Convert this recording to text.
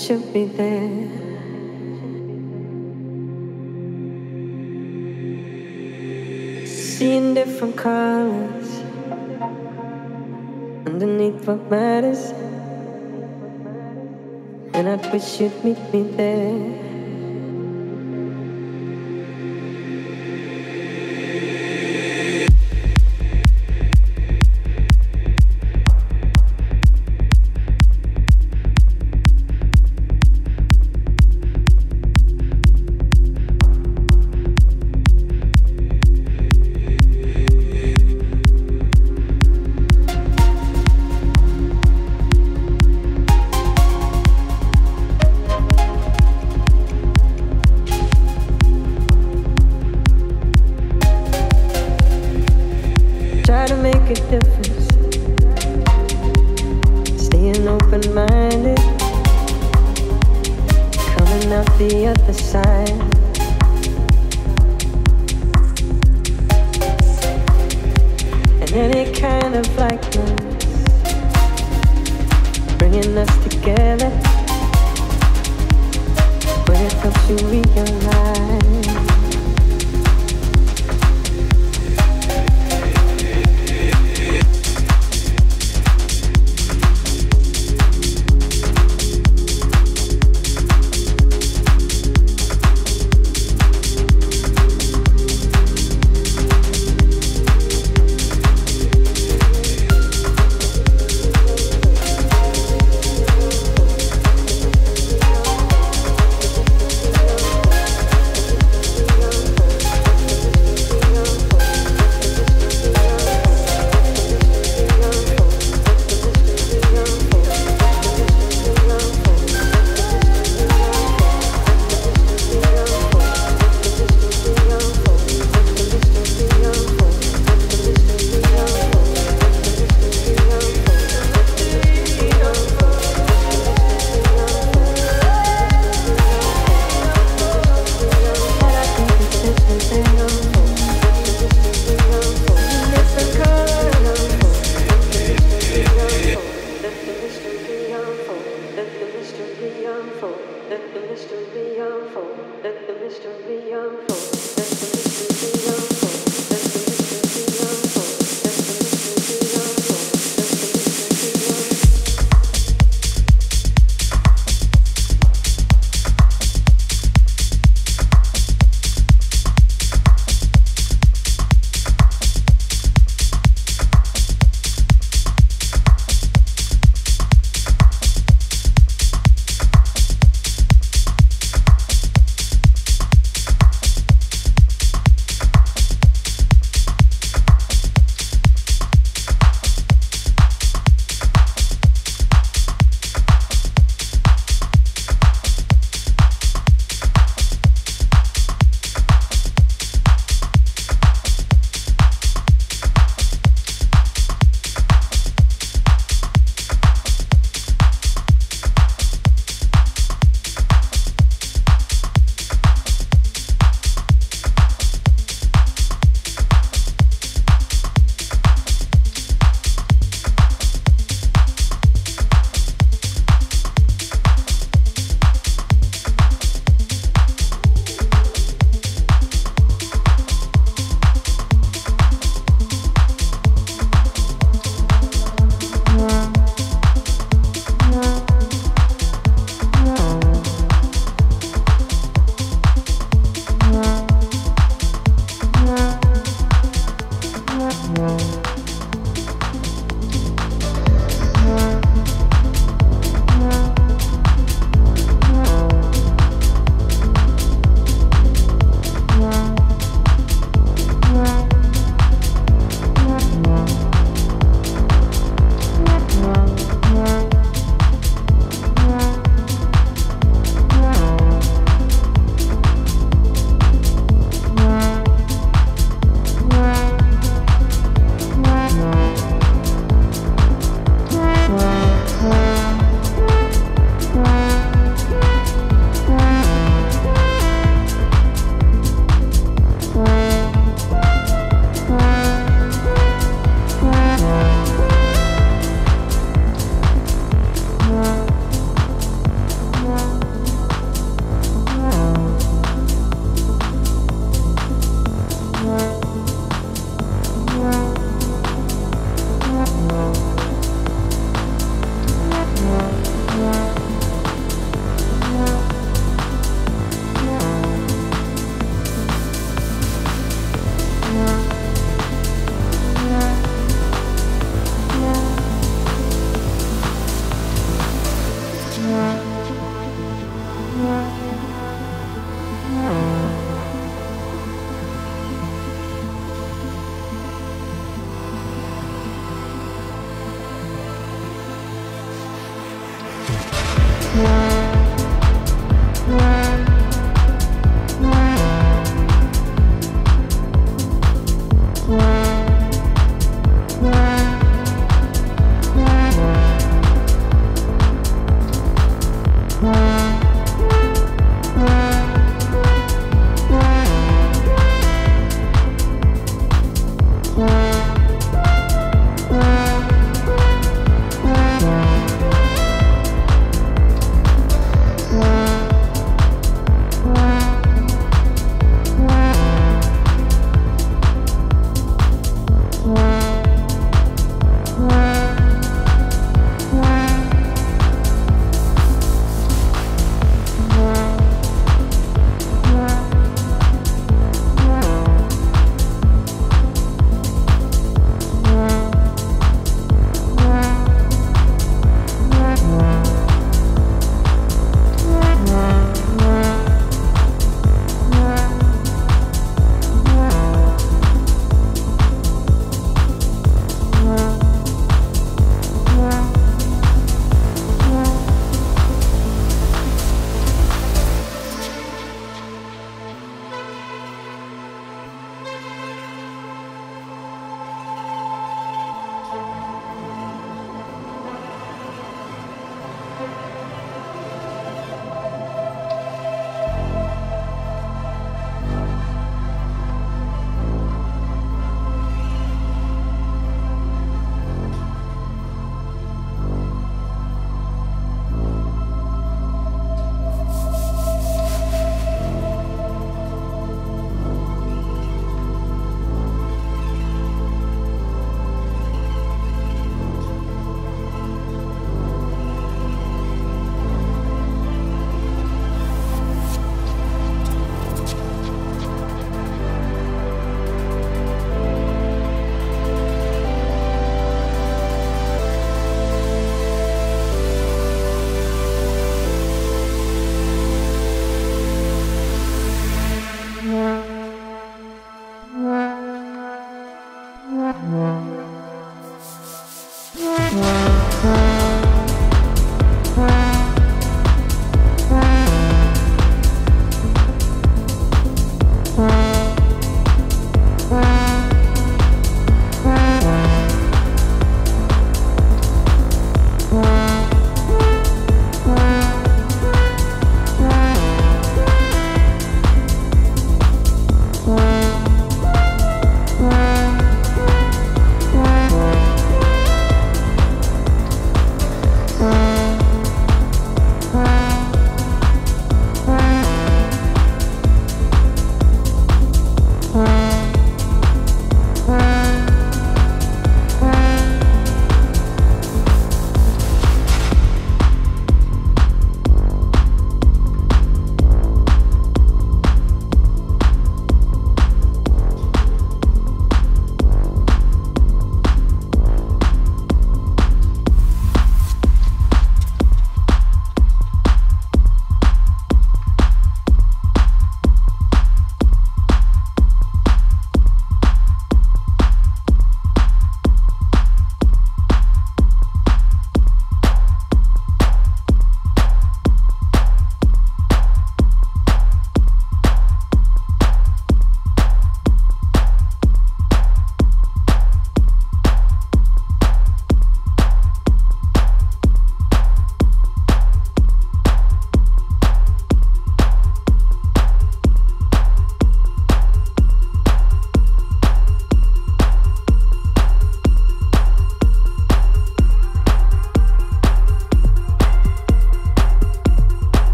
should be there. Seeing different colors underneath what matters, and I wish you'd meet me there. open-minded coming out the other side. And any kind of likeness bringing us together when it comes to realize